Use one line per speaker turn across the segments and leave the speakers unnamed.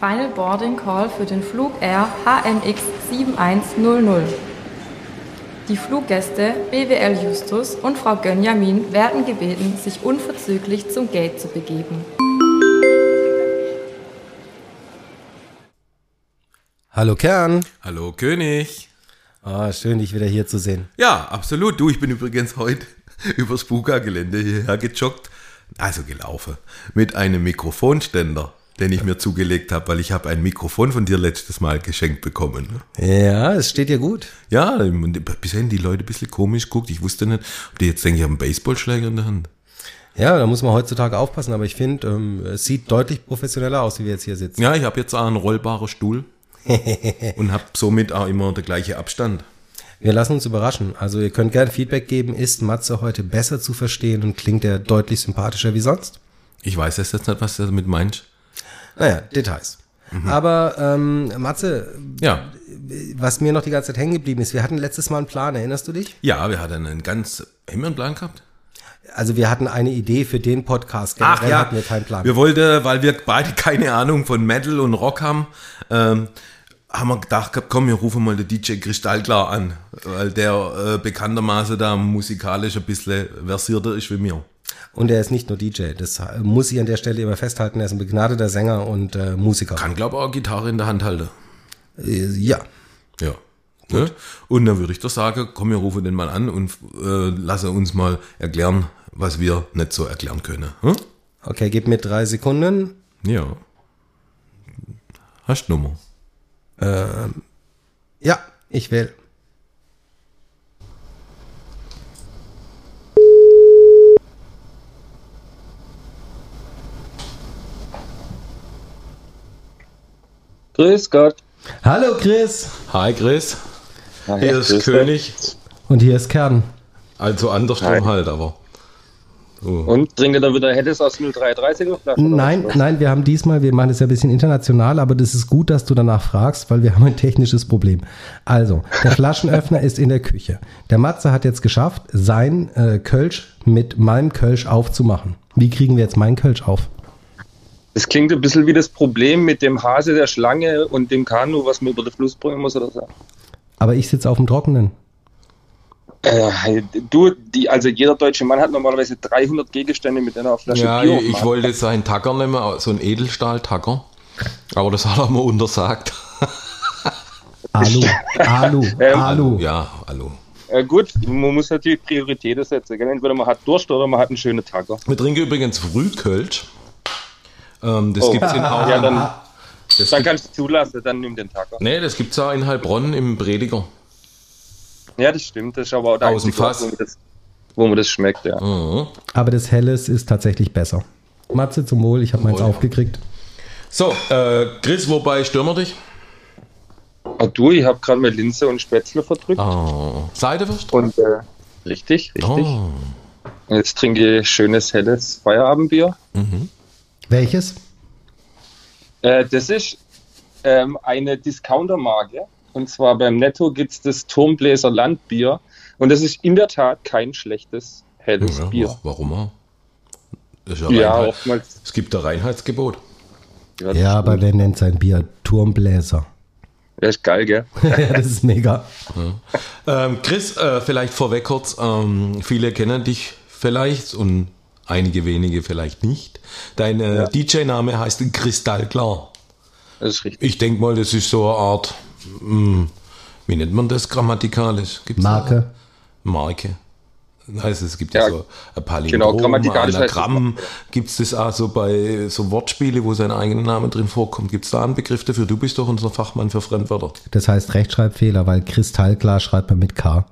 Final Boarding Call für den Flug Air HMX 7100. Die Fluggäste BWL Justus und Frau Gönjamin werden gebeten, sich unverzüglich zum Gate zu begeben.
Hallo Kern.
Hallo König.
Ah, schön, dich wieder hier zu sehen.
Ja, absolut. Du, ich bin übrigens heute übers Buga-Gelände hierher gejoggt, also gelaufen, mit einem Mikrofonständer den ich mir zugelegt habe, weil ich habe ein Mikrofon von dir letztes Mal geschenkt bekommen.
Ja, es steht dir gut.
Ja, bisher haben die Leute ein bisschen komisch guckt. Ich wusste nicht, ob die jetzt denken, ich habe einen Baseballschläger in der Hand.
Ja, da muss man heutzutage aufpassen, aber ich finde, ähm, es sieht deutlich professioneller aus, wie wir jetzt hier sitzen.
Ja, ich habe jetzt auch einen rollbaren Stuhl und habe somit auch immer der gleiche Abstand.
Wir lassen uns überraschen. Also ihr könnt gerne Feedback geben. Ist Matze heute besser zu verstehen und klingt er deutlich sympathischer wie sonst?
Ich weiß jetzt nicht, was du damit meinst.
Naja, Details. Mhm. Aber ähm, Matze,
ja.
was mir noch die ganze Zeit hängen geblieben ist, wir hatten letztes Mal einen Plan, erinnerst du dich?
Ja, wir hatten einen ganz, haben wir einen Plan gehabt?
Also wir hatten eine Idee für den Podcast,
generell Ach, ja. hatten wir keinen Plan. Wir wollten, weil wir beide keine Ahnung von Metal und Rock haben, ähm, haben wir gedacht, komm, wir rufen mal den DJ Kristallklar an, weil der äh, bekanntermaßen da musikalisch ein bisschen versierter ist wie mir.
Und er ist nicht nur DJ, das muss ich an der Stelle immer festhalten. Er ist ein begnadeter Sänger und äh, Musiker.
Kann, glaube ich, auch Gitarre in der Hand halten.
Äh, ja.
Ja. Ne? Und dann würde ich doch sagen, komm, wir rufen den mal an und äh, lasse uns mal erklären, was wir nicht so erklären können. Hm?
Okay, gib mir drei Sekunden.
Ja. Hast du Nummer?
Ähm, ja, ich will.
Grüß Gott.
Hallo Chris.
Hi Chris. Hi, hier ist Grüß König.
Und hier ist Kern.
Also andersrum halt, aber.
Uh. Und trinkt ihr da wieder Helles aus 0,330er
Flasche? Nein, nein, wir haben diesmal, wir machen es ja ein bisschen international, aber das ist gut, dass du danach fragst, weil wir haben ein technisches Problem. Also, der Flaschenöffner ist in der Küche. Der Matze hat jetzt geschafft, sein äh, Kölsch mit meinem Kölsch aufzumachen. Wie kriegen wir jetzt meinen Kölsch auf?
Das klingt ein bisschen wie das Problem mit dem Hase, der Schlange und dem Kanu, was man über den Fluss bringen muss oder so.
Aber ich sitze auf dem Trockenen.
Äh, du, die, also jeder deutsche Mann hat normalerweise 300 Gegenstände mit einer Flasche
ja, Bier. Ich, ich wollte seinen Tacker nehmen, so einen Edelstahl-Tacker. Aber das hat er mir untersagt.
Alu, Alu, ähm, Alu.
Ja, Alu.
Äh, gut, man muss natürlich Prioritäten setzen. Gell? Entweder man hat Durst oder man hat einen schönen Tacker.
Wir trinken übrigens Frühkölsch. Ähm, das oh. gibt es in auch. Ja,
dann, das dann kannst du zulassen, dann nimm den Tacker.
Nee, das gibt es auch in Heilbronn im Prediger.
Ja, das stimmt. Das ist aber auch der
Aus dem Fass.
Wo man, das, wo man das schmeckt, ja. Mhm.
Aber das Helles ist tatsächlich besser. Matze zum Wohl, ich habe meins oh, aufgekriegt.
So, äh, Chris, wobei wir dich?
Ah, du, ich habe gerade mit Linse und Spätzle verdrückt.
Oh. Seidewurst?
Und äh, richtig, richtig. Oh. Jetzt trinke ich schönes helles Feierabendbier. Mhm.
Welches?
Äh, das ist ähm, eine Discounter-Marke. Und zwar beim Netto gibt es das Turmbläser Landbier. Und das ist in der Tat kein schlechtes helles ja, Bier.
Warum?
Ja, ja oftmals.
Es gibt ein Reinheitsgebot.
Ja, ja aber wer nennt sein Bier Turmbläser?
Das ist geil, gell?
ja, das ist mega.
Ja. Ähm, Chris, äh, vielleicht vorweg kurz, ähm, viele kennen dich vielleicht und einige wenige vielleicht nicht. Dein äh, ja. DJ-Name heißt Kristallklar.
Das ist richtig.
Ich denke mal, das ist so eine Art, mh, hm, wie nennt man das grammatikalisch?
Gibt's Marke.
Marke. Also es gibt ja, ja so ein Palindrom,
genau, grammatikalisch
Anagramm. Gibt es das auch so bei so Wortspiele, wo sein eigener Name drin vorkommt? Gibt es da einen Begriff dafür? Du bist doch unser Fachmann für Fremdwörter.
Das heißt Rechtschreibfehler, weil kristallklar schreibt man mit K.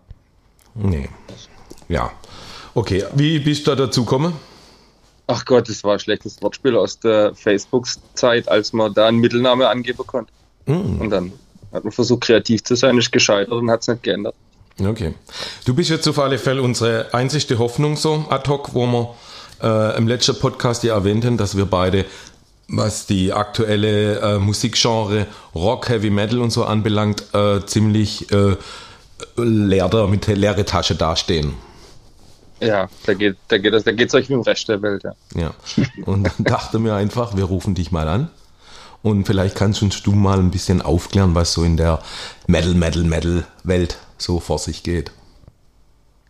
Nee. Ja. Okay, wie bist du da dazu gekommen?
Ach Gott, das war ein schlechtes Wortspiel aus der Facebook-Zeit, als man da einen Mittelname angeben konnte. Mm. Und dann hat man versucht, kreativ zu sein, ist gescheitert und hat es nicht geändert.
Okay. Du bist jetzt auf alle Fälle unsere einzigste Hoffnung so ad hoc, wo wir äh, im letzten Podcast ja erwähnten, dass wir beide, was die aktuelle äh, Musikgenre Rock, Heavy Metal und so anbelangt, äh, ziemlich äh, leer mit leere Tasche dastehen.
Ja, da geht da geht es da geht's euch wie im Rest der Welt, ja.
Ja. Und dann dachte mir einfach, wir rufen dich mal an Und vielleicht kannst uns du mal ein bisschen aufklären, was so in der Metal, Metal, Metal-Welt so vor sich geht.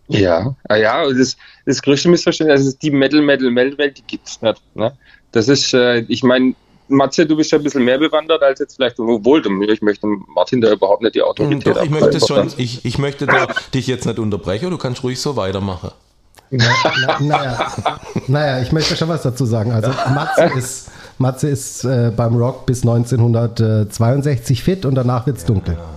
Ja, ah ja, das, das größte Missverständnis ist die Metal, Metal, Metal-Welt, die gibt es nicht. Ne? Das ist, äh, ich meine, Matze, du bist ja ein bisschen mehr bewandert als jetzt vielleicht, obwohl ich möchte Martin da überhaupt nicht die Autorität
Doch, ich möchte schon, ich, ich möchte da dich jetzt nicht unterbrechen, du kannst ruhig so weitermachen.
Na, na, naja, naja, ich möchte schon was dazu sagen. Also Matze ist, Matze ist äh, beim Rock bis 1962 fit und danach wird es dunkel.
Ja,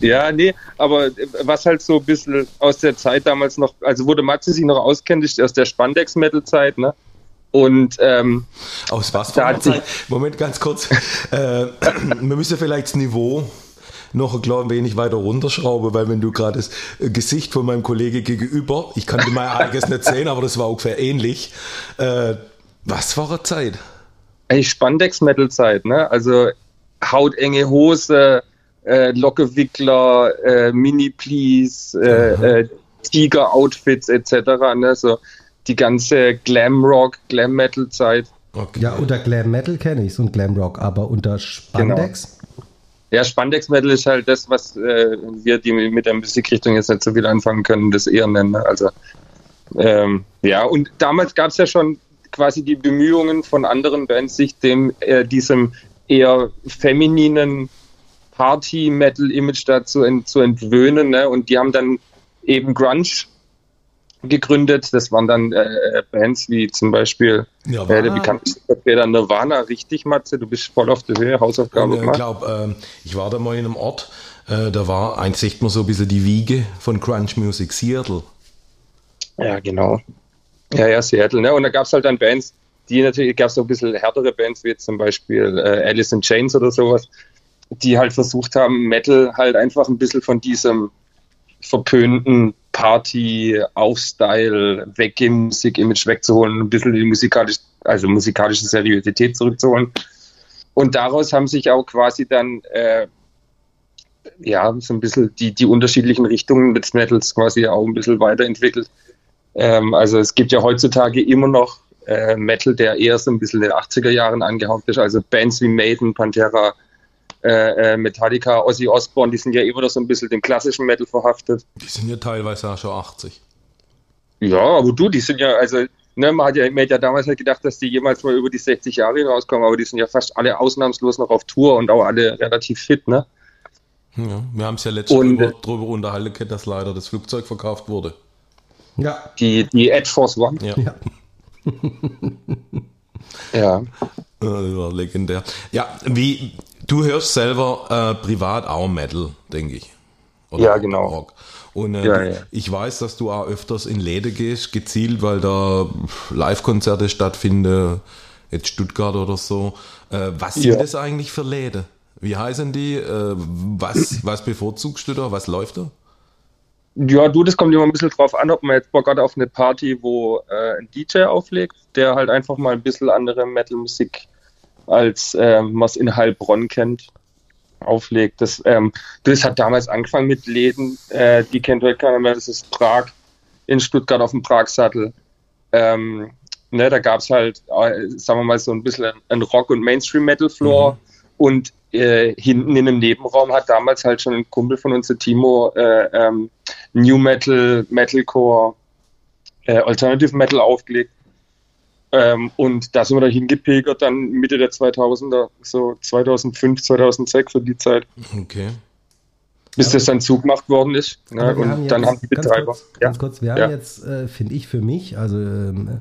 ja, nee, aber was halt so ein bisschen aus der Zeit damals noch, also der Matze sich noch auskennt, ist aus der Spandex-Metal-Zeit, ne? Und ähm,
aus was für einer Zeit? Moment, ganz kurz. äh, wir müssen vielleicht das Niveau noch ein klein wenig weiter runterschrauben, weil wenn du gerade das Gesicht von meinem Kollege gegenüber, ich kann dir mein eigenes nicht sehen, aber das war ungefähr ähnlich. Äh, was war eine Zeit?
Ey, Spandex-Metal-Zeit, ne? Also hautenge Hose, äh, Lockewickler, äh, Mini-Please, äh, äh, Tiger-Outfits etc. Ne? So die ganze Glam-Rock, Glam-Metal-Zeit.
Okay. Ja, unter Glam Metal kenne ich es und Glam Rock, aber unter Spandex?
Ja, Spandex Metal ist halt das, was äh, wir, die mit der Musikrichtung jetzt nicht so viel anfangen können, das eher nennen. Ne? Also, ähm, ja, und damals gab es ja schon quasi die Bemühungen von anderen Bands, sich dem, äh, diesem eher femininen Party-Metal-Image da zu, ent zu entwöhnen. Ne? Und die haben dann eben Grunge gegründet. Das waren dann äh, Bands wie zum Beispiel ja, äh, der bekannteste Vertreter Nirvana. Richtig, Matze? Du bist voll auf der Höhe, Hausaufgabe
Ich glaube, äh, ich war da mal in einem Ort, äh, da war, eigentlich sieht man so ein bisschen die Wiege von Crunch Music, Seattle.
Ja, genau. Ja, ja, Seattle. Ne? Und da gab es halt dann Bands, die natürlich, gab es so ein bisschen härtere Bands, wie zum Beispiel äh, Alice in Chains oder sowas, die halt versucht haben, Metal halt einfach ein bisschen von diesem verpönten Party, Aufstyle, Weggeh-Musik-Image wegzuholen, ein bisschen die musikalische, also musikalische Seriosität zurückzuholen. Und daraus haben sich auch quasi dann äh, ja so ein bisschen die, die unterschiedlichen Richtungen des Metals quasi auch ein bisschen weiterentwickelt. Ähm, also es gibt ja heutzutage immer noch äh, Metal, der eher so ein bisschen in den 80er Jahren angehaucht ist. Also Bands wie Maiden, Pantera, äh, äh, Metallica, Ozzy Osbourne, die sind ja immer noch so ein bisschen dem klassischen Metal verhaftet.
Die sind ja teilweise auch schon 80.
Ja, aber du, die sind ja, also, ne, man hat ja, man hat ja damals halt gedacht, dass die jemals mal über die 60 Jahre rauskommen, aber die sind ja fast alle ausnahmslos noch auf Tour und auch alle relativ fit, ne?
Ja, wir haben es ja letztens und, drüber, drüber unterhalten, dass leider das Flugzeug verkauft wurde.
Ja. Die, die Ed Force One.
Ja.
Ja.
ja. Äh, legendär. Ja, wie, Du hörst selber äh, privat auch Metal, denke ich.
Oder ja, genau.
Rock. Und äh, ja, ja. ich weiß, dass du auch öfters in Läden gehst, gezielt, weil da Live-Konzerte stattfinden, jetzt Stuttgart oder so. Äh, was sind ja. das eigentlich für Läden? Wie heißen die? Äh, was, was bevorzugst du da? Was läuft da?
Ja, du, das kommt immer ein bisschen drauf an, ob man jetzt Bock hat auf eine Party, wo äh, ein DJ auflegt, der halt einfach mal ein bisschen andere Metal-Musik als äh, man es in Heilbronn kennt, auflegt. Das, ähm, das hat damals angefangen mit Läden, äh, die kennt heute keiner mehr, das ist Prag, in Stuttgart auf dem Pragsattel. Ähm, ne, da gab es halt, äh, sagen wir mal, so ein bisschen ein Rock- und Mainstream-Metal-Floor. Mhm. Und äh, hinten in einem Nebenraum hat damals halt schon ein Kumpel von uns, der Timo, äh, ähm, New Metal, Metalcore, äh, Alternative Metal aufgelegt. Ähm, und da sind wir da hingepegert, dann Mitte der 2000er, so 2005, 2006, so die Zeit.
Okay.
Bis ja. das dann zugemacht worden ist. Ne? Und haben dann haben die Betreiber.
Ganz kurz, ja. ganz kurz wir haben ja. jetzt, äh, finde ich für mich, also ähm,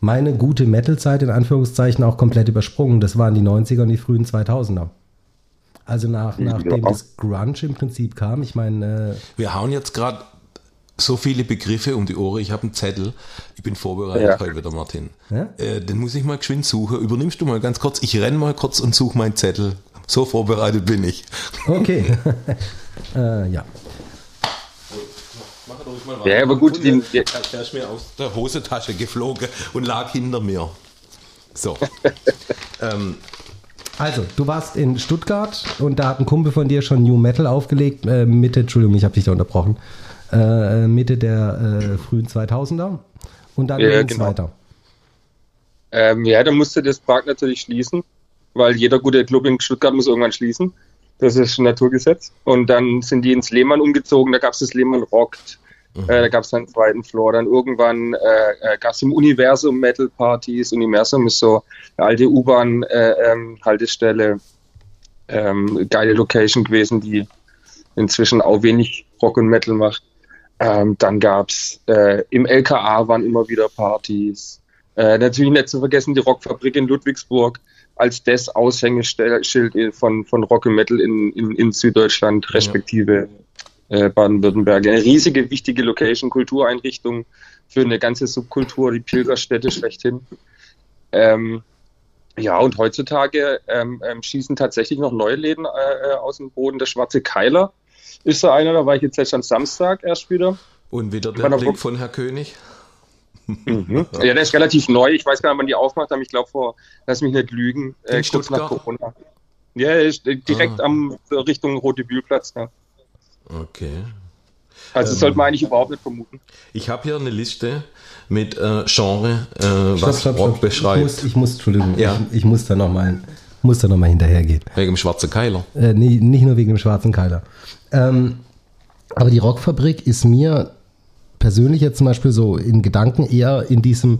meine gute Metal-Zeit in Anführungszeichen auch komplett übersprungen. Das waren die 90er und die frühen 2000er. Also nach, nachdem das Grunge im Prinzip kam, ich meine.
Äh, wir hauen jetzt gerade so viele Begriffe um die Ohren. Ich habe einen Zettel. Ich bin vorbereitet ja. heute wieder, Martin. Ja? Äh, den muss ich mal geschwind suchen. Übernimmst du mal ganz kurz? Ich renne mal kurz und suche meinen Zettel. So vorbereitet bin ich.
Okay. äh, ja.
Ja, aber gut. Der, der ist mir aus der Hosentasche geflogen und lag hinter mir. So.
ähm, also, du warst in Stuttgart und da hat ein Kumpel von dir schon New Metal aufgelegt. Äh, Mitte, Entschuldigung, ich habe dich da unterbrochen äh, Mitte der äh, frühen 2000er und dann ja, ging es genau. weiter.
Ähm, ja, dann musste das Park natürlich schließen. weil jeder gute Club in Stuttgart muss irgendwann schließen. Das ist ein Naturgesetz. Und dann sind die ins Lehmann umgezogen, da gab es das Lehmann Rockt. Mhm. Äh, da gab es einen zweiten Floor. Dann irgendwann äh, äh gab es im Universum Metal Partys. Universum ist so eine alte U-Bahn-Haltestelle. Äh, ähm, ähm, geile Location gewesen, die inzwischen auch wenig Rock und Metal macht. Ähm, dann gab es äh, im LKA waren immer wieder Partys. Äh, natürlich nicht zu vergessen die Rockfabrik in Ludwigsburg als das Aushängeschild von, von Rock und Metal in, in, in Süddeutschland, respektive äh, Baden-Württemberg. Eine riesige, wichtige Location, Kultureinrichtung für eine ganze Subkultur, die Pilgerstätte schlechthin. Ähm, ja, und heutzutage ähm, ähm, schießen tatsächlich noch neue Läden äh, äh aus dem Boden. Der Schwarze Keiler ist da einer, da war ich jetzt erst am Samstag erst wieder.
Und wieder der Blick von Herr König?
Mhm. Ja, der ist relativ neu. Ich weiß gar nicht, wann die aufmacht haben. Ich glaube, vor, lass mich nicht lügen, äh, kurz nach Corona. Ja, ist direkt ah. am Richtung Rote Bühlplatz. Ja.
Okay.
Also ähm, sollte man eigentlich überhaupt nicht vermuten.
Ich habe hier eine Liste mit äh, Genre, äh, was stopp, Rock stopp. beschreibt.
Ich muss, ich muss Entschuldigung, ja. ich, ich, muss da nochmal muss da noch mal hinterhergehen.
Wegen dem schwarzen Keiler?
Äh, nee, nicht nur wegen dem schwarzen Keiler. Ähm, aber die Rockfabrik ist mir persönlich jetzt zum Beispiel so in Gedanken eher in diesem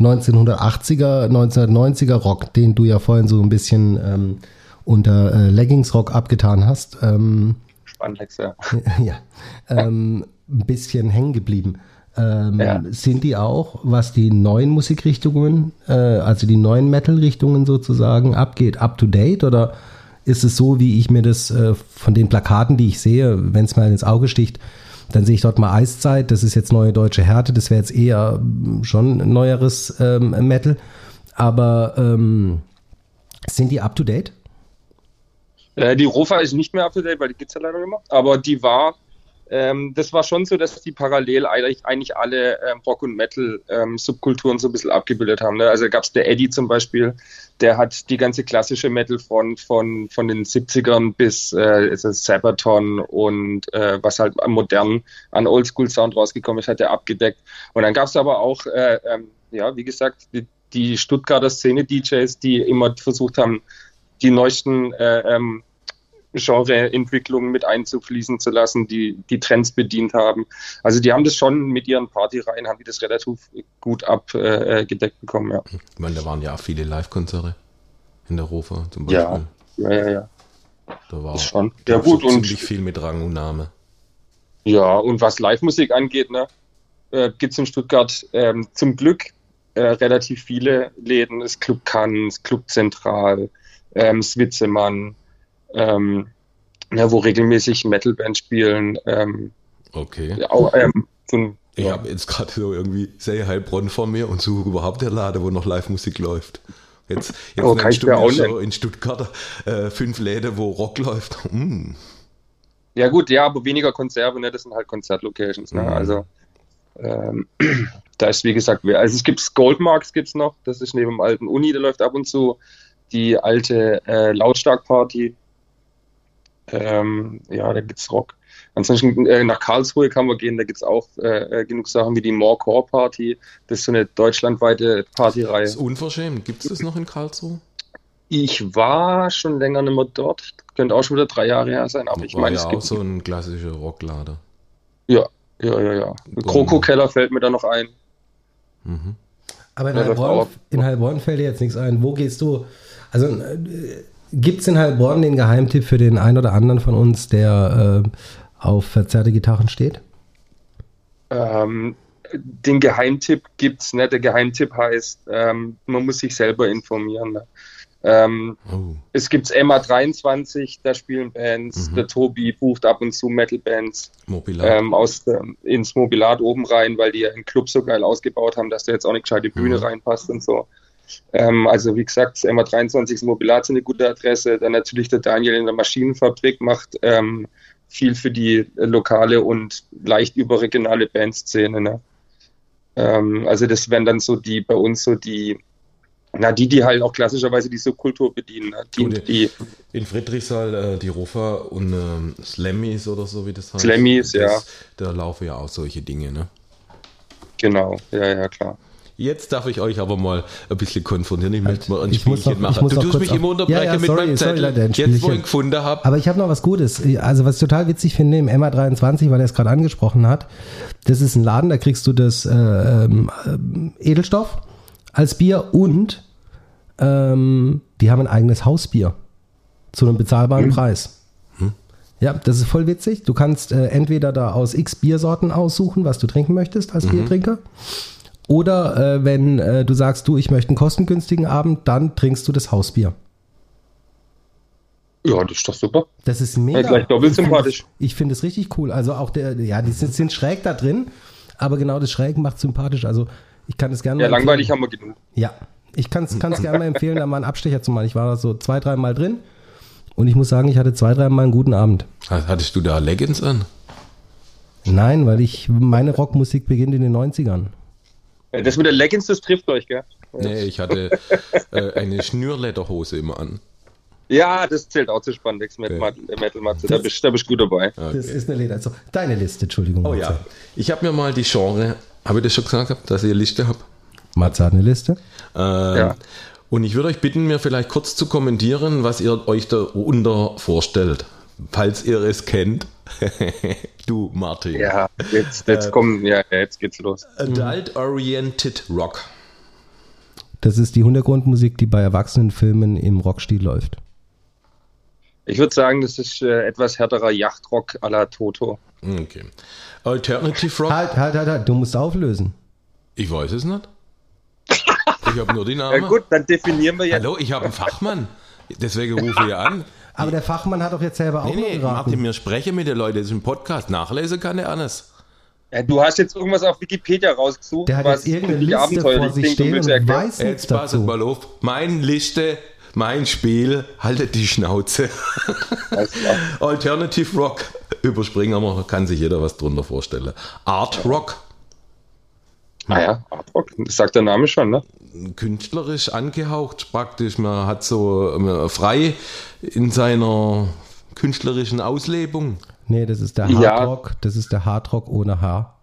1980er, 1990er Rock, den du ja vorhin so ein bisschen ähm, unter äh, Leggings-Rock abgetan hast. Ähm,
Spandex, ja.
ja. Ähm, ein bisschen hängen geblieben. Ähm, ja. Sind die auch, was die neuen Musikrichtungen, äh, also die neuen Metal-Richtungen sozusagen abgeht, up to date oder ist es so, wie ich mir das äh, von den Plakaten, die ich sehe, wenn es mal ins Auge sticht, dann sehe ich dort mal Eiszeit, das ist jetzt neue deutsche Härte, das wäre jetzt eher schon neueres ähm, Metal. Aber ähm, sind die up to date?
Äh, die Rofa ist nicht mehr up to date, weil die gibt es ja leider immer. Aber die war, ähm, das war schon so, dass die parallel eigentlich, eigentlich alle ähm, Rock- und Metal-Subkulturen ähm, so ein bisschen abgebildet haben. Ne? Also gab es der Eddie zum Beispiel, der hat die ganze klassische Metal-Front von, von den 70ern bis äh, Sabaton und äh, was halt am modernen, an Oldschool-Sound rausgekommen ist, hat er abgedeckt. Und dann gab es aber auch, äh, ähm, ja, wie gesagt, die, die Stuttgarter Szene-DJs, die immer versucht haben, die neuesten äh, ähm, Genreentwicklungen mit einzufließen zu lassen, die die Trends bedient haben. Also die haben das schon mit ihren Partyreihen, haben die das relativ gut abgedeckt bekommen, ja.
Ich meine, da waren ja auch viele Live-Konzerte in der Rofa zum
Beispiel. Ja, ja, ja. ja.
Da war
schon. Ja, gut,
und ziemlich viel mit Rang und Name.
Ja, und was Live-Musik angeht, ne, äh, gibt es in Stuttgart ähm, zum Glück äh, relativ viele Läden. Es Club Cannes, Club Zentral, ähm, Switzemann, ähm, ja, wo regelmäßig Metalbands spielen. Ähm,
okay.
Auch, ähm, so
ich ja. habe jetzt gerade so irgendwie sehr Heilbronn vor mir und suche überhaupt der Lade, wo noch Live-Musik läuft. Jetzt, jetzt oh, nennst du mir schon in Stuttgart äh, fünf Läden, wo Rock läuft. Mm.
Ja gut, ja, aber weniger Konserve, ne? das sind halt Konzertlocations. Ne? Mhm. Also ähm, da ist wie gesagt, also es gibt Goldmarks gibt's noch, das ist neben dem alten Uni, da läuft ab und zu die alte äh, Lautstark-Party. Ähm, ja, da gibt's Rock. Ansonsten äh, nach Karlsruhe kann man gehen, da gibt's auch äh, genug Sachen wie die More Core Party. Das ist so eine deutschlandweite Partyreihe. Das
ist unverschämt. Gibt es das noch in Karlsruhe?
Ich war schon länger nicht mehr dort. Könnte auch schon wieder drei Jahre her sein, aber ich meine,
ja es gibt auch so ein klassischer Rocklader.
Ja, ja, ja, ja. Kroko-Keller fällt mir da noch ein.
Mhm. Aber in Heilbronn, in Heilbronn fällt dir jetzt nichts ein. Wo gehst du? Also äh, gibt es in Heilbronn den Geheimtipp für den einen oder anderen von uns, der äh, auf verzerrte Gitarren steht?
Ähm, den Geheimtipp gibt es nicht. Der Geheimtipp heißt, ähm, man muss sich selber informieren. Ne? Ähm, oh. Es gibt MA23, da spielen Bands. Mhm. Der Tobi bucht ab und zu Metal-Bands ähm, aus, ins Mobilat oben rein, weil die ja im Club so geil ausgebaut haben, dass da jetzt auch eine gescheite Bühne mhm. reinpasst und so. Ähm, also wie gesagt, das MA23 ist Mobilat ist eine gute Adresse. Dann natürlich der Daniel in der Maschinenfabrik macht ähm, viel für die lokale und leicht überregionale Bandszene. Ne? Ähm, also das wären dann so die bei uns so die na, die, die halt auch klassischerweise die Subkultur bedienen. Ne? Die, die,
in Friedrichsthal, äh, die Rofa und ähm, Slammies oder so, wie das
heißt. Slammies, ja.
Da laufen ja auch solche Dinge, ne?
Genau, ja, ja, klar.
Jetzt darf ich euch aber mal ein bisschen konfrontieren. Ich möchte mal ein
ich muss
Spielchen
noch-
machen. Du tust mich immer unterbrechen
Ja, ja,
mit
sorry,
meinem
sorry,
Zettel.
Leute, ein
Jetzt, wo ich gefunden habe.
Aber ich habe noch was Gutes. Also was ich total witzig finde im MA23, weil er es gerade angesprochen hat, das ist ein Laden, da kriegst du das äh, ähm, ähm, Edelstoff als Bier und ähm, die haben ein eigenes Hausbier zu einem bezahlbaren Preis. Ja, das ist voll witzig. Du kannst äh, entweder da aus x Biersorten aussuchen, was du trinken möchtest als Biertrinker. Oder äh, wenn äh, du sagst, du, ich möchte einen kostengünstigen Abend, dann trinkst du das Hausbier.
Ja, das ist doch super.
Das ist mega.
Ja, gleich doppelt
Ich finde
sympathisch.
Ich finde es richtig cool. Also auch der, ja, die sind, sind schräg da drin, aber genau das Schräg macht sympathisch. Also ich kann es gerne
Ja,
mal
langweilig
empfehlen.
haben wir genug.
Ja, ich kann es gerne mal empfehlen, da mal einen Abstecher zu machen. Ich war da so zwei, drei Mal drin und ich muss sagen, ich hatte zwei, drei Mal einen guten Abend.
Hattest du da Leggings an?
Nein, weil ich, meine Rockmusik beginnt in den 90ern.
Das mit der Leggings, das trifft euch, gell?
Nee, ich hatte äh, eine Schnürlederhose immer an.
Ja, das zählt auch zu Spandex mit
Ja.
Mat- äh, Metal Matze. Da bist, da bist du gut dabei.
Das ist eine Leder. Also, deine Liste, Entschuldigung.
Oh ja. Ich habe mir mal die Genre, habe ich das schon gesagt, gehabt, dass ich eine Liste habe?
Matze hat eine Liste.
Ähm,
Ja.
Und ich würde euch bitten, mir vielleicht kurz zu kommentieren, was ihr euch darunter vorstellt. Falls ihr es kennt. du, Martin.
Ja, jetzt, jetzt kommen, ja, ja, jetzt geht's los.
Adult-Oriented Rock.
Das ist die Hintergrundmusik, die bei Erwachsenenfilmen im Rockstil läuft.
Ich würde sagen, das ist äh, etwas härterer Yachtrock à la Toto.
Okay. Alternative Rock.
Halt, halt, halt, halt, du musst auflösen.
Ich weiß es nicht. Ich habe nur die Namen.
Ja gut, dann definieren wir jetzt.
Hallo, ich habe einen Fachmann. Deswegen rufe ich an.
Aber der Fachmann hat doch jetzt selber auch
Nee,
noch
nee,
geraten.
Martin, mir spreche mit den Leuten. Das ist ein Podcast. Nachlesen kann er alles.
Ja, du hast jetzt irgendwas auf Wikipedia rausgesucht,
Der hat
was
irgendeine Liste
abenteuerlich
vor sich stehen und weiß nichts
Jetzt passet
dazu.
mal auf. Mein Liste, mein Spiel, haltet die Schnauze. Alternative Rock. Überspringen wir, kann sich jeder was drunter vorstellen. Art Rock,
Naja, Artrock, das sagt der Name schon, ne?
künstlerisch angehaucht praktisch. Man hat so frei in seiner künstlerischen Auslebung.
Nee, das ist der
Ja.
Hardrock, das ist der Hardrock ohne H.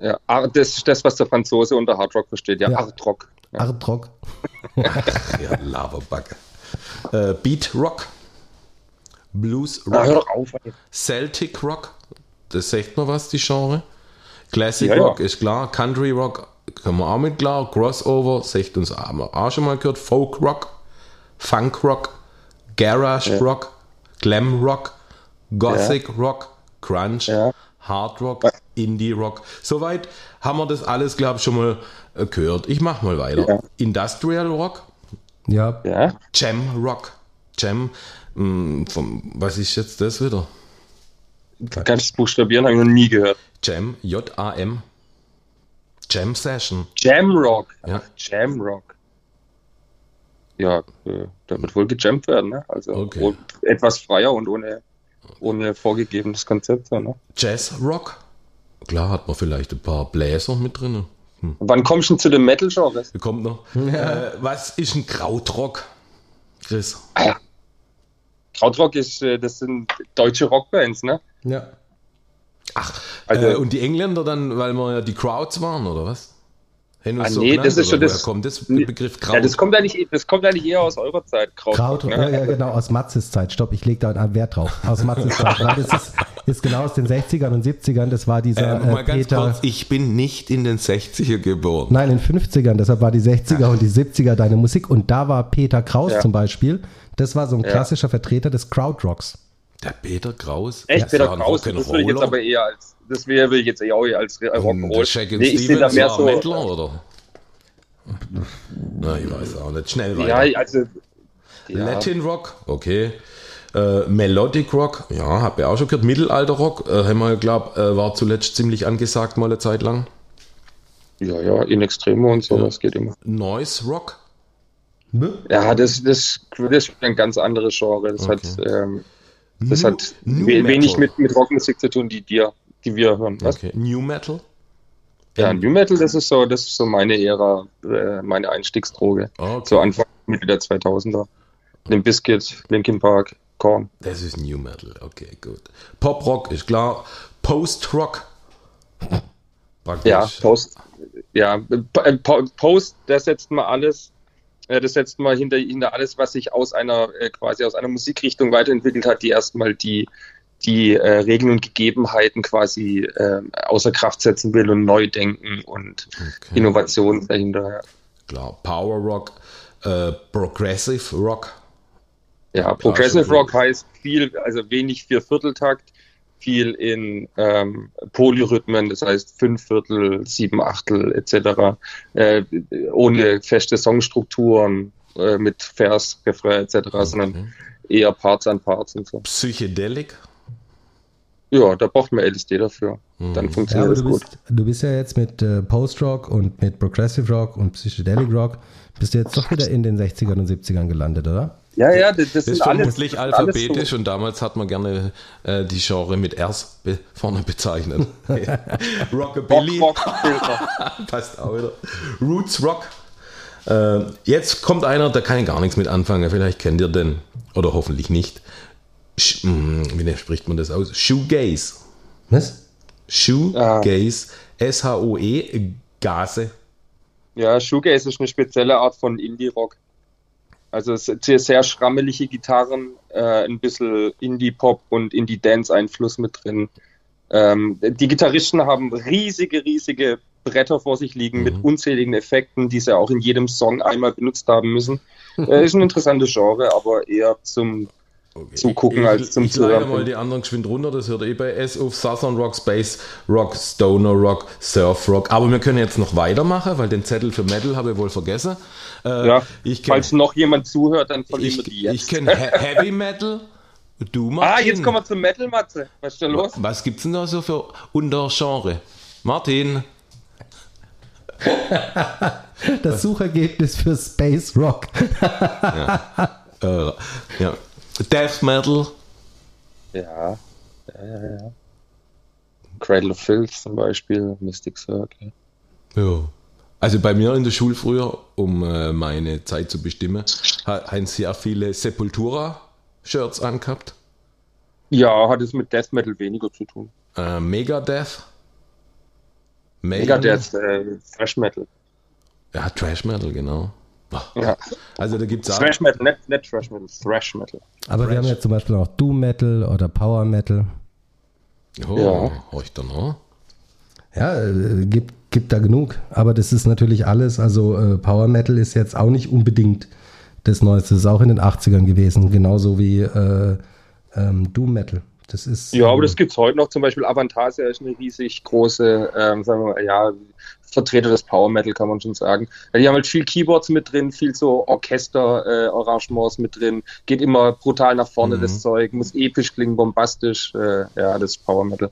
Ja, Art- das ist das, was der Franzose unter Hardrock versteht. Ja,
Ja.
Artrock. Ja.
Hardrock.
Ja, Laberbacke. Äh, Beat Rock, Blues
Ah, hör
Rock,
doch auf. ey.
Celtic Rock, das sagt mir was, die Genre. Classic
Ja, ja.
Rock ist klar, Country Rock kommen wir auch mit klar, Crossover, sagt uns haben wir auch schon mal gehört, Folk Rock, Funk Rock, Garage Rock, Glam Rock, Gothic Rock, Crunch,
Ja.
Hard Rock, Indie Rock. Soweit haben wir das alles, glaube ich, schon mal äh, gehört. Ich mache mal weiter.
Ja.
Industrial Rock,
Ja,
Ja,
Jam Rock. Jam, mh, vom, was ist jetzt das wieder?
kannst du buchstabieren, habe ich noch nie gehört.
Jam, J-A-M. Jam Session.
Jamrock.
Ja.
Ach, Jamrock. Ja, äh, da wird wohl gejammt werden, ne? Also
Okay.
etwas freier und ohne, ohne vorgegebenes Konzept. Ne?
Jazz Rock. Klar hat man vielleicht ein paar Bläser mit drin. Hm.
Wann kommst du denn zu den Metal-Genres?
Kommt noch. Äh, was ist ein Krautrock? Chris.
Krautrock ist, äh, das sind deutsche Rockbands, ne?
ja.
Ach,
Also-
äh, und die Engländer dann, weil wir ja die Crowds waren, oder was? Wir
Ah,
so
nee,
genannt,
das ist schon das-
kommt das. Begriff Kraut?
Ja, das kommt eigentlich, das kommt eigentlich eher aus eurer Zeit, Krautrock.
Kraut,
ne?
ja, ja, genau, aus Matzes Zeit. Stopp, ich lege da einen Wert drauf. Aus Matzes Zeit. Weil das ist, ist genau aus den 60ern und 70ern. Das war dieser
äh,
äh,
mal ganz
Peter.
kurz, ich bin nicht in den 60er geboren.
Nein, in den 50ern, deshalb war die 60er und die 70er deine Musik. Und da war Peter Kraus
Ja.
zum Beispiel. Das war so ein
Ja.
klassischer Vertreter des Krautrocks.
Der Peter Kraus.
Echt, Peter
ein
Kraus, das will ich jetzt aber eher als, das will will ich jetzt eher eher als Rock'n'Roll. Nee, ich sehe da mehr so.
Mettler, oder? Na, ich weiß auch nicht. Schnell
Ja,
weiter.
also. Ja.
Latin Rock, okay. Äh, Melodic Rock, ja, hab ich auch schon gehört. Mittelalter Rock, äh, haben wir, glaub, äh, war zuletzt ziemlich angesagt mal eine Zeit lang.
Ja, ja, in Extremo und so,
Ja.
das geht immer.
Noise Rock,
Ja, das, das, das ist ein ganz anderes Genre. Das
Okay.
hat, ähm, das
New-
hat
New
we wenig
Metal.
mit, mit Rockmusik zu tun, die dir, die wir hören. Was?
okay. New Metal,
Ja, New Metal, das ist so, das ist so meine Ära, äh, meine Einstiegsdroge.
Okay.
So Anfang, Mitte der 2000er. Limp Bizkit, Linkin Park, Korn.
das ist New Metal, okay, gut. Pop Rock ist klar. Post Rock, Praktisch.
Ja, Post, ja, P- Po- Post, das setzt man alles, äh, das setzt man hinter, hinter alles, was sich aus einer, äh, quasi aus einer Musikrichtung weiterentwickelt hat, die erstmal die, die äh, Regeln und Gegebenheiten quasi äh, außer Kraft setzen will und neu denken und
Okay.
Innovation dahinter.
Klar, Power Rock, äh, Progressive Rock.
Ja, Progressive Rock heißt viel, also wenig Viervierteltakt, viel in ähm, Polyrhythmen, das heißt fünf Viertel, sieben Achtel etc., äh, ohne feste Songstrukturen äh, mit Vers, Refrain etc., sondern eher Parts an Parts und so.
Psychedelic.
Ja, da braucht man LSD dafür. Dann
Ja,
funktioniert das
du
gut.
bist, du bist ja jetzt mit äh, Post-Rock und mit Progressive Rock und Psychedelic Rock, bist du jetzt doch wieder in den 60ern und 70ern gelandet, oder?
Ja, ja, das, das
ist
alles,
vermutlich
alles
alphabetisch
so.
und damals hat man gerne äh, die Genre mit Rs be vorne bezeichnet. Rockabilly.
Rock, Rock.
Passt auch wieder. Roots Rock. Äh, jetzt kommt einer, da kann ich gar nichts mit anfangen. Vielleicht kennt ihr den. Oder hoffentlich nicht. Sch mm, wie spricht man das aus? Shoegaze.
Was?
Shoegaze. S-H-O-E. Gase.
Ja, Shoegaze ist eine spezielle Art von Indie-Rock. Also es sind sehr, schrammelige Gitarren, äh, ein bisschen Indie-Pop und Indie-Dance-Einfluss mit drin. Ähm, die Gitarristen haben riesige, riesige Bretter vor sich liegen mit unzähligen Effekten, die sie auch in jedem Song einmal benutzt haben müssen. Äh, ist ein interessantes Genre, aber eher zum Zugucken
ich,
als zum
Ich leite
Zuhören.
mal die anderen geschwind runter, das hört ihr eh bei S auf Southern Rock, Space Rock, Stoner Rock, Surf Rock. Aber wir können jetzt noch weitermachen, weil den Zettel für Metal habe ich wohl vergessen. Äh,
Ja,
ich kenne
falls noch jemand zuhört, dann verlieren wir die
ich,
jetzt.
ich kenn He Heavy Metal. Du
ah,
Martin.
jetzt kommen wir zum Metal, Matze. Was ist da los?
Was gibt's denn da so für Untergenre? Martin,
Das Suchergebnis für Space Rock.
äh, ja. Death Metal.
Ja, ja, ja, ja. Cradle of Filth zum Beispiel, Mystic Circle.
Ja. Also bei mir in der Schule früher, um äh, meine Zeit zu bestimmen, ha- haben sehr viele Sepultura-Shirts angehabt.
Ja, hat es mit Death Metal weniger zu tun.
Äh, Megadeth. Maiden.
Megadeth, äh, Thrash Metal.
Ja, Trash Metal, genau.
Ja.
Also da gibt es auch.
Thrash Metal, nicht, nicht Thrash Metal, Thrash Metal.
Aber wir haben ja zum Beispiel auch Doom Metal oder Power Metal.
Oh,
Ja.
ich da noch?
Ja, äh, gibt, gibt da genug. Aber das ist natürlich alles. Also äh, Power Metal ist jetzt auch nicht unbedingt das Neueste. Das ist auch in den 80ern gewesen. Genauso wie äh, ähm, Doom Metal. Das ist.
Ja, aber
ähm,
das gibt's heute noch. Zum Beispiel Avantasia ist eine riesig große, ähm, sagen wir mal, ja, Vertreter des Power Metal, kann man schon sagen. Ja, die haben halt viel Keyboards mit drin, viel so Orchester-Arrangements mit drin. Geht immer brutal nach vorne,
Mhm.
das Zeug. Muss episch klingen, bombastisch. Äh, ja, das ist Power Metal.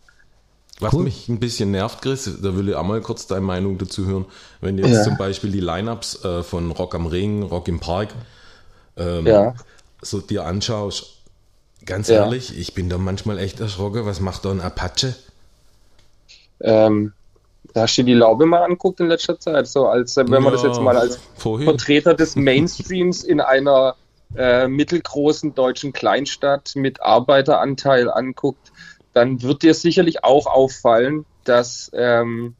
Was
Cool.
mich ein bisschen nervt, Chris, da will ich auch mal kurz deine Meinung dazu hören. Wenn du jetzt
Ja.
zum Beispiel die Lineups äh, von Rock am Ring, Rock im Park ähm,
Ja.
so dir anschaust, ganz
Ja.
ehrlich, ich bin da manchmal echt erschrocken. Was macht da ein Apache?
Ähm, da hast du die Laube mal anguckt in letzter Zeit, so als wenn man das
Ja,
jetzt mal als
vorhin.
Vertreter des Mainstreams in einer äh, mittelgroßen deutschen Kleinstadt mit Arbeiteranteil anguckt, dann wird dir sicherlich auch auffallen, dass, ähm,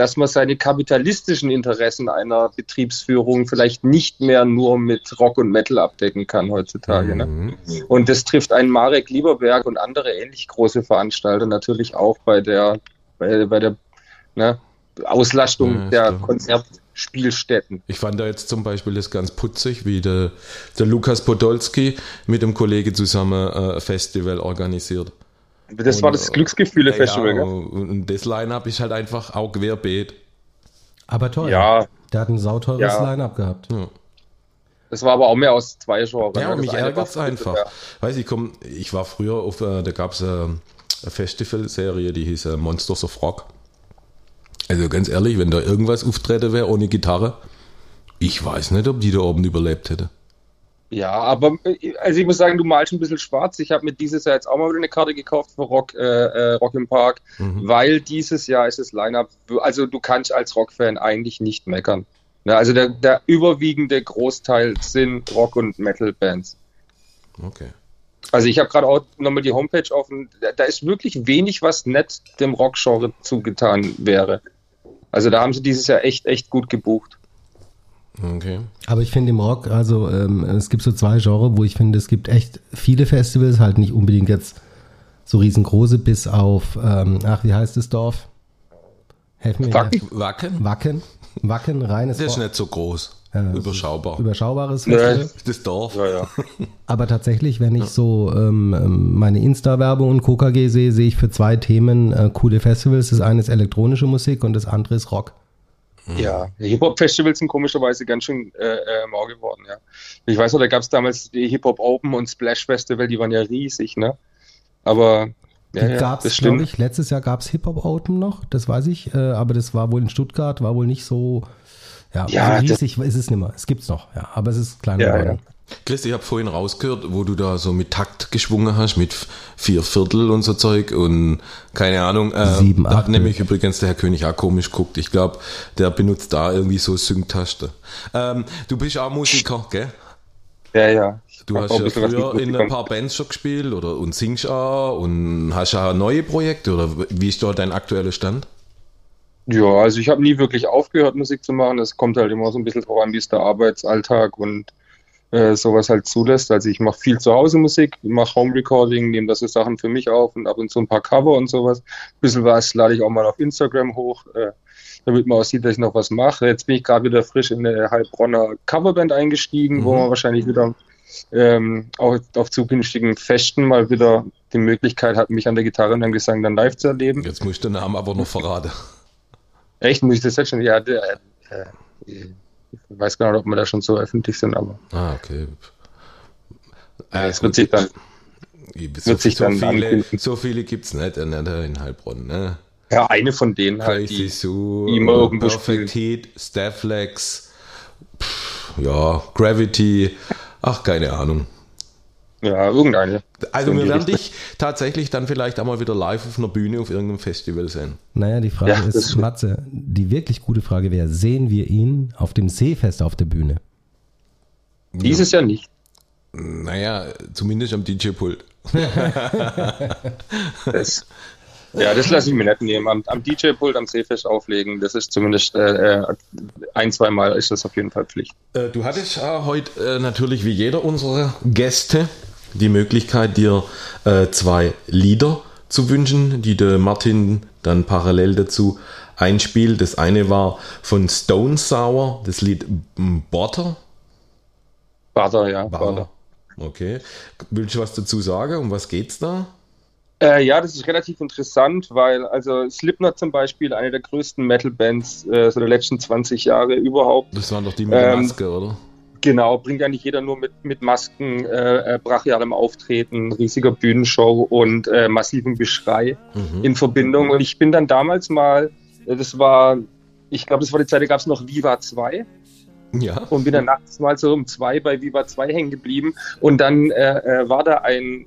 dass man seine kapitalistischen Interessen einer Betriebsführung vielleicht nicht mehr nur mit Rock und Metal abdecken kann heutzutage. Ne?
Mhm.
Und das trifft einen Marek Lieberberg und andere ähnlich große Veranstalter natürlich auch bei der, bei, bei der ne, Auslastung
Ja,
der
klar.
Konzertspielstätten.
Ich fand da jetzt zum Beispiel das ganz putzig, wie der, der Lukas Podolski mit dem Kollege zusammen äh, ein Festival organisiert.
Das war
Und,
das
äh,
Glücksgefühle-Festival,
ja, und das Line-Up ist halt einfach auch querbeet.
Aber toll.
Ja,
Der hat ein sauteures
Ja.
Line-Up gehabt.
das war aber auch mehr aus zwei Genres.
Ja, mich
Das
ärgert es
war-
einfach.
Ja.
Weiß ich, komm, ich war früher auf, äh, da gab es äh, eine Festivalserie, die hieß äh, Monsters of Rock. Also ganz ehrlich, wenn da irgendwas auftreten wäre ohne Gitarre, ich weiß nicht, ob die da oben überlebt hätte.
Ja, aber äh, also ich muss sagen, du malst ein bisschen schwarz. Ich habe mir dieses Jahr jetzt auch mal wieder eine Karte gekauft für Rock, äh, äh, Rock im Park,
Mhm.
weil dieses Jahr ist das Line-Up, also du kannst als Rockfan eigentlich nicht meckern. Ja, also der, der überwiegende Großteil sind Rock- und Metal-Bands.
Okay.
Also ich habe gerade auch nochmal die Homepage offen. Da, ist wirklich wenig, was nicht dem Rock-Genre zugetan wäre. Also da haben sie dieses Jahr echt, echt gut gebucht.
Okay. Aber ich finde im Rock, also ähm, es gibt so zwei Genres, wo ich finde, es gibt echt viele Festivals, halt nicht unbedingt jetzt so riesengroße, bis auf, ähm, ach, wie heißt das Dorf?
Helfen mir. Wacken? Wacken?
Wacken. Wacken, reines
Das ist nicht so groß.
Äh,
Überschaubar.
Überschaubares Festival.
Das Dorf. Ja, ja.
Aber tatsächlich, wenn ich so ähm, ähm meine Insta-Werbung und KKG sehe, sehe ich für zwei Themen äh, coole Festivals. Das eine ist elektronische Musik und das andere ist Rock.
Ja, Hip-Hop-Festivals sind komischerweise ganz schön äh, äh, mau geworden, ja. Ich weiß noch, da gab es damals die Hip-Hop Open und Splash Festival, die waren ja riesig, ne? Aber
ja, ja, gab es, glaube ich, letztes Jahr gab es Hip-Hop Open noch, das weiß ich, äh, aber das war wohl in Stuttgart, war wohl nicht so, ja, ja also riesig ist es nicht mehr. Es gibt's noch, ja, aber es ist kleiner
ja, geworden. Ja. Chris, ich habe vorhin rausgehört, wo du da so mit Takt geschwungen hast, mit vier Viertel und so Zeug und keine Ahnung. Äh, Sieben, da hat nämlich übrigens der Herr König auch komisch guckt. Ich glaube, der benutzt da irgendwie so Sync-Taste. Ähm, du bist auch Musiker, gell?
Ja, ja.
Du hast ja früher in ein paar Bands schon gespielt oder und singst auch und hast ja neue Projekte oder wie ist da dein aktueller Stand?
Ja, also ich habe nie wirklich aufgehört, Musik zu machen. Es kommt halt immer so ein bisschen drauf an, wie ist der Arbeitsalltag und äh, sowas halt zulässt. Also ich mache viel zu Hause Musik, mache Home Recording, nehme das so Sachen für mich auf und ab und zu ein paar Cover und sowas. Ein bisschen was lade ich auch mal auf Instagram hoch, äh, damit man auch sieht, dass ich noch was mache. Jetzt bin ich gerade wieder frisch in eine Heilbronner Coverband eingestiegen, mhm. wo man wahrscheinlich wieder ähm, auch auf zukünftigen Festen mal wieder die Möglichkeit hat, mich an der Gitarre und am Gesang dann live zu erleben.
Jetzt muss ich den Namen aber noch verraten.
Echt, muss ich das jetzt schon? Ja, der, äh, ich weiß gar nicht, ob wir da schon so öffentlich sind, aber.
Ah, okay.
Äh, es wird sich dann.
So, wird sich so dann viele, so viele gibt es nicht in, in Heilbronn, ne?
Ja, eine von denen
halt, die, Sue, die immer irgendwo Perfect Heat, Stafflex, ja, Gravity, ach, keine Ahnung.
Ja, irgendeine.
Also wir werden dich tatsächlich dann vielleicht einmal wieder live auf einer Bühne auf irgendeinem Festival sehen.
Naja, die Frage ja, ist, Matze, die wirklich gute Frage wäre, sehen wir ihn auf dem Seefest auf der Bühne?
Dieses Jahr nicht.
Naja, zumindest am DJ-Pult.
das, ja, das lasse ich mir nicht nehmen. Am, am DJ-Pult am Seefest auflegen, das ist zumindest äh, äh, ein, zwei Mal ist das auf jeden Fall Pflicht.
Äh, du hattest äh, heute natürlich wie jeder unserer Gäste die Möglichkeit, dir äh, zwei Lieder zu wünschen, die der Martin dann parallel dazu einspielt. Das eine war von Stone Sour, das Lied Butter.
Butter, ja. Butter.
Okay. Willst du was dazu sagen? Um was geht's da?
Äh, ja, das ist relativ interessant, weil also Slipknot zum Beispiel, eine der größten Metal-Bands äh, so der letzten 20 Jahre überhaupt.
Das waren doch die mit der ähm, Maske, oder?
Genau, bringt ja nicht jeder nur mit, mit Masken, äh, äh, brachialem Auftreten, riesiger Bühnenshow und äh, massivem Geschrei mhm. in Verbindung. Und ich bin dann damals mal, äh, das war, ich glaube, das war die Zeit, da gab es noch Viva 2. Ja. Und bin dann nachts mal so um zwei bei Viva 2 hängen geblieben. Und dann äh, äh, war da ein,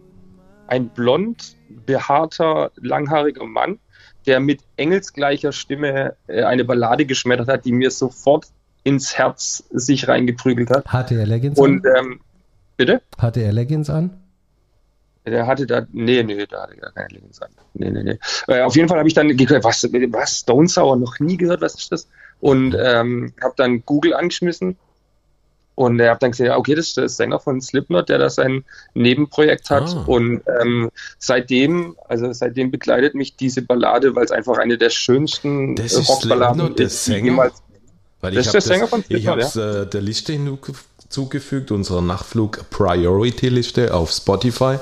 ein blond behaarter, langhaariger Mann, der mit engelsgleicher Stimme äh, eine Ballade geschmettert hat, die mir sofort ins Herz sich reingeprügelt hat.
Hatte er Leggings
Und, an? Ähm, bitte?
Hatte er Leggings an?
Der hatte da, nee, nee, da hatte er keine Leggings an. Nee, nee, nee. Äh, auf jeden Fall habe ich dann gehört, was, was, Stone Sour, noch nie gehört, was ist das? Und ähm, habe dann Google angeschmissen und er hat dann gesehen, okay, das ist der Sänger von Slipknot, der da sein Nebenprojekt hat. Ah. Und ähm, seitdem, also seitdem begleitet mich diese Ballade, weil es einfach eine der schönsten
Rockballaden ist, die jemals weil das ich ist der Sänger von Ich habe es ja? äh, der Liste hinzugefügt, unserer Nachtflug Priority Liste auf Spotify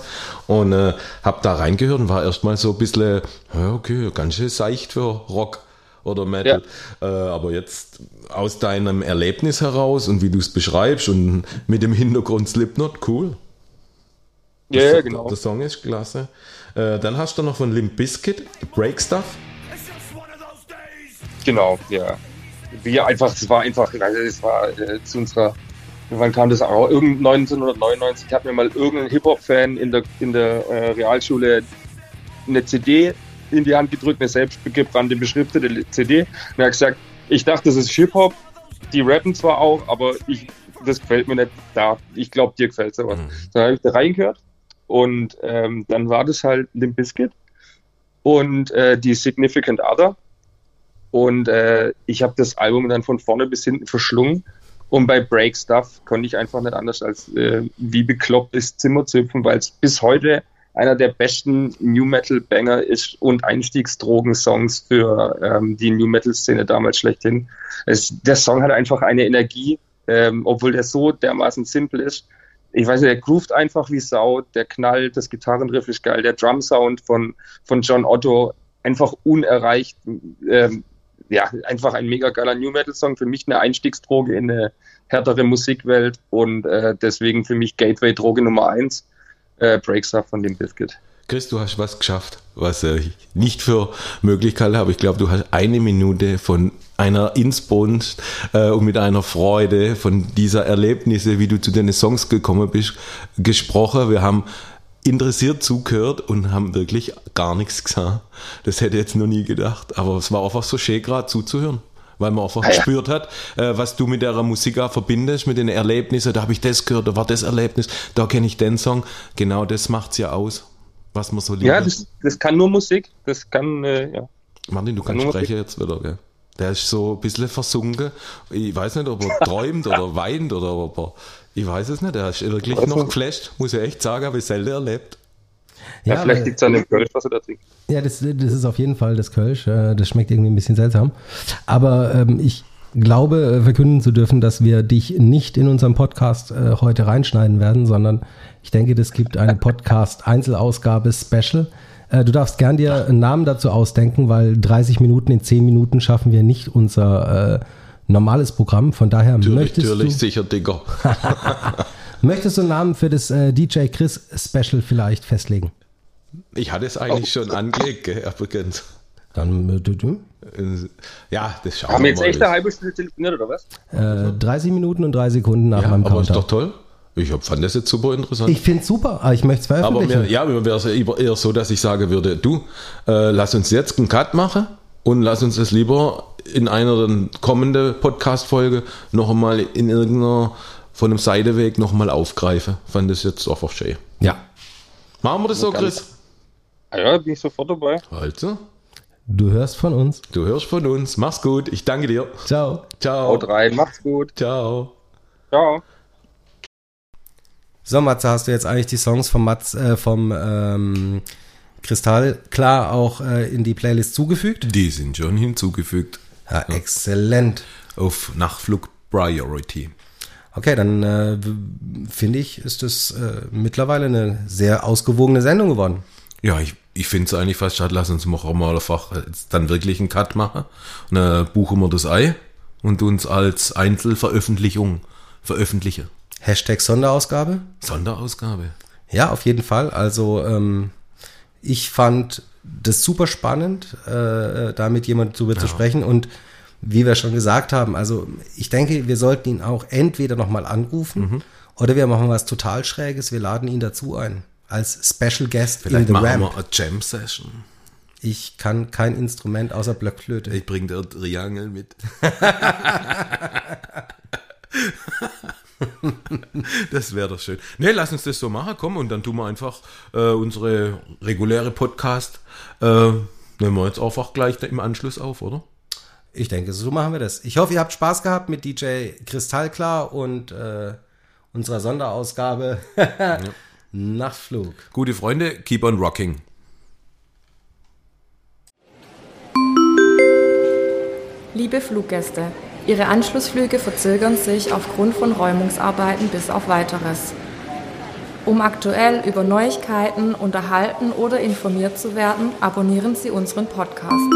und äh, habe da reingehört und war erstmal so ein bisschen, okay, ganz schön seicht für Rock oder Metal. Ja. Äh, aber jetzt aus deinem Erlebnis heraus und wie du es beschreibst und mit dem Hintergrund Slipknot, cool.
Ja, ja, genau.
Der Song ist klasse. Äh, dann hast du noch von Limp Bizkit, Break Stuff.
Genau, ja wir einfach, es war einfach, es war äh, zu unserer, wann kam das auch? Irgend 1999 hat mir mal irgendein Hip-Hop-Fan in der, in der äh, Realschule eine CD in die Hand gedrückt, eine selbstgebrannte, beschriftete CD. Und er hat gesagt, ich dachte, das ist Hip-Hop, die rappen zwar auch, aber ich, das gefällt mir nicht da. Ich glaube, dir gefällt sowas. Mhm. Dann habe ich da reingehört und ähm, dann war das halt Limp Bizkit und äh, die Significant Other Und äh, ich habe das Album dann von vorne bis hinten verschlungen. Und bei Break Stuff konnte ich einfach nicht anders als äh, wie bekloppt ins Zimmer zu hüpfen, weil es bis heute einer der besten New Metal Banger ist und Einstiegsdrogen-Songs für ähm, die New Metal Szene damals schlechthin. Es, der Song hat einfach eine Energie, ähm, obwohl der so dermaßen simpel ist. Ich weiß nicht, der groovt einfach wie Sau, der knallt, das Gitarrenriff ist geil, der Drum-Sound von, von John Otto einfach unerreicht. Ähm, ja, einfach ein mega geiler New Metal Song. Für mich eine Einstiegsdroge in eine härtere Musikwelt und äh, deswegen für mich Gateway-Droge Nummer eins äh, Breaks Up von dem Biscuit.
Chris, du hast was geschafft, was äh, ich nicht für möglich halte, aber ich glaube, du hast eine Minute von einer Innsbrunnst äh, und mit einer Freude von dieser Erlebnisse, wie du zu deinen Songs gekommen bist, gesprochen. Wir haben interessiert zugehört und haben wirklich gar nichts gesagt. Das hätte ich jetzt noch nie gedacht, aber es war einfach so schön gerade zuzuhören weil man einfach ah, ja. gespürt hat, äh, was du mit der Musik auch verbindest, mit den Erlebnissen. Da habe ich das gehört, da war das Erlebnis, da kenne ich den Song. Genau das macht es ja aus, was man so liebt.
Ja, das, das, kann nur Musik, das kann, äh, ja.
Martin, du kannst sprechen jetzt wieder, gell? Der ist so ein bisschen versunken. Ich weiß nicht, ob er träumt oder weint oder ob er, ich weiß es nicht, er ist wirklich also, noch geflasht, muss ich echt sagen, habe ich selten erlebt.
Ja, ja vielleicht liegt es an dem Kölsch, was er da trinkt.
Ja, das, das ist auf jeden Fall das Kölsch. Äh, das schmeckt irgendwie ein bisschen seltsam. Aber ähm, ich glaube, äh, verkünden zu dürfen, dass wir dich nicht in unserem Podcast äh, heute reinschneiden werden, sondern ich denke, es gibt eine Podcast-Einzelausgabe-Special. Äh, du darfst gern dir einen Namen dazu ausdenken, weil 30 Minuten in 10 Minuten schaffen wir nicht unser äh, normales Programm. Von daher
natürlich,
möchtest
natürlich
du...
sicher, Digger.
Möchtest du einen Namen für das äh, DJ Chris Special vielleicht festlegen?
Ich hatte es eigentlich oh. schon angelegt, gell, übrigens.
Dann, äh, du, du?
Ja, das schauen
Haben wir jetzt echt eine halbe Stunde telefoniert, oder was?
Äh, 30 Minuten und 3 Sekunden nach ja, meinem
aber Counter. Aber ist doch toll. Ich fand das jetzt super interessant.
Ich finde es super, aber ich möchte es veröffentlichen.
Aber mir, ja, mir wäre es eher so, dass ich sagen würde, du, äh, lass uns jetzt einen Cut machen und lass uns das lieber in einer kommenden Podcast-Folge noch einmal in irgendeiner von einem Seideweg nochmal aufgreifen. Fand das jetzt einfach schön.
Ja.
Machen wir das so, Chris?
Ah ja, bin ich sofort dabei.
Also.
Du hörst von uns.
Du hörst von uns. Mach's gut. Ich danke dir.
Ciao.
Ciao.
Haut rein. Macht's gut.
Ciao.
Ciao.
So, Matze, hast du jetzt eigentlich die Songs vom, Matz, äh, vom ähm, Kristall klar auch äh, in die Playlist zugefügt?
Die sind schon hinzugefügt.
Ja, exzellent.
Auf Nachflug Priority.
Okay, dann äh, finde ich, ist es äh, mittlerweile eine sehr ausgewogene Sendung geworden.
Ja, ich, ich finde es eigentlich fast schade, lass uns auch mal einfach jetzt dann wirklich einen Cut machen. Und dann buchen wir das Ei und uns als Einzelveröffentlichung veröffentlichen.
Hashtag Sonderausgabe?
Sonderausgabe.
Ja, auf jeden Fall. Also ähm, ich fand das super spannend, äh, da mit jemandem drüber ja. zu sprechen und wie wir schon gesagt haben, also ich denke, wir sollten ihn auch entweder nochmal anrufen mhm. oder wir machen was total Schräges, wir laden ihn dazu ein. Als Special Guest
Vielleicht in the machen Ramp. wir eine Jam Session.
Ich kann kein Instrument außer Blockflöte.
Ich bringe dir Triangel mit. das wäre doch schön. Ne, lass uns das so machen, komm, und dann tun wir einfach äh, unsere reguläre Podcast, äh, nehmen wir jetzt einfach gleich im Anschluss auf, oder?
Ich denke, so machen wir das. Ich hoffe, ihr habt Spaß gehabt mit DJ Kristallklar und äh, unserer Sonderausgabe ja. Nachtflug.
Gute Freunde, keep on rocking.
Liebe Fluggäste, Ihre Anschlussflüge verzögern sich aufgrund von Räumungsarbeiten bis auf weiteres. Um aktuell über Neuigkeiten unterhalten oder informiert zu werden, abonnieren Sie unseren Podcast.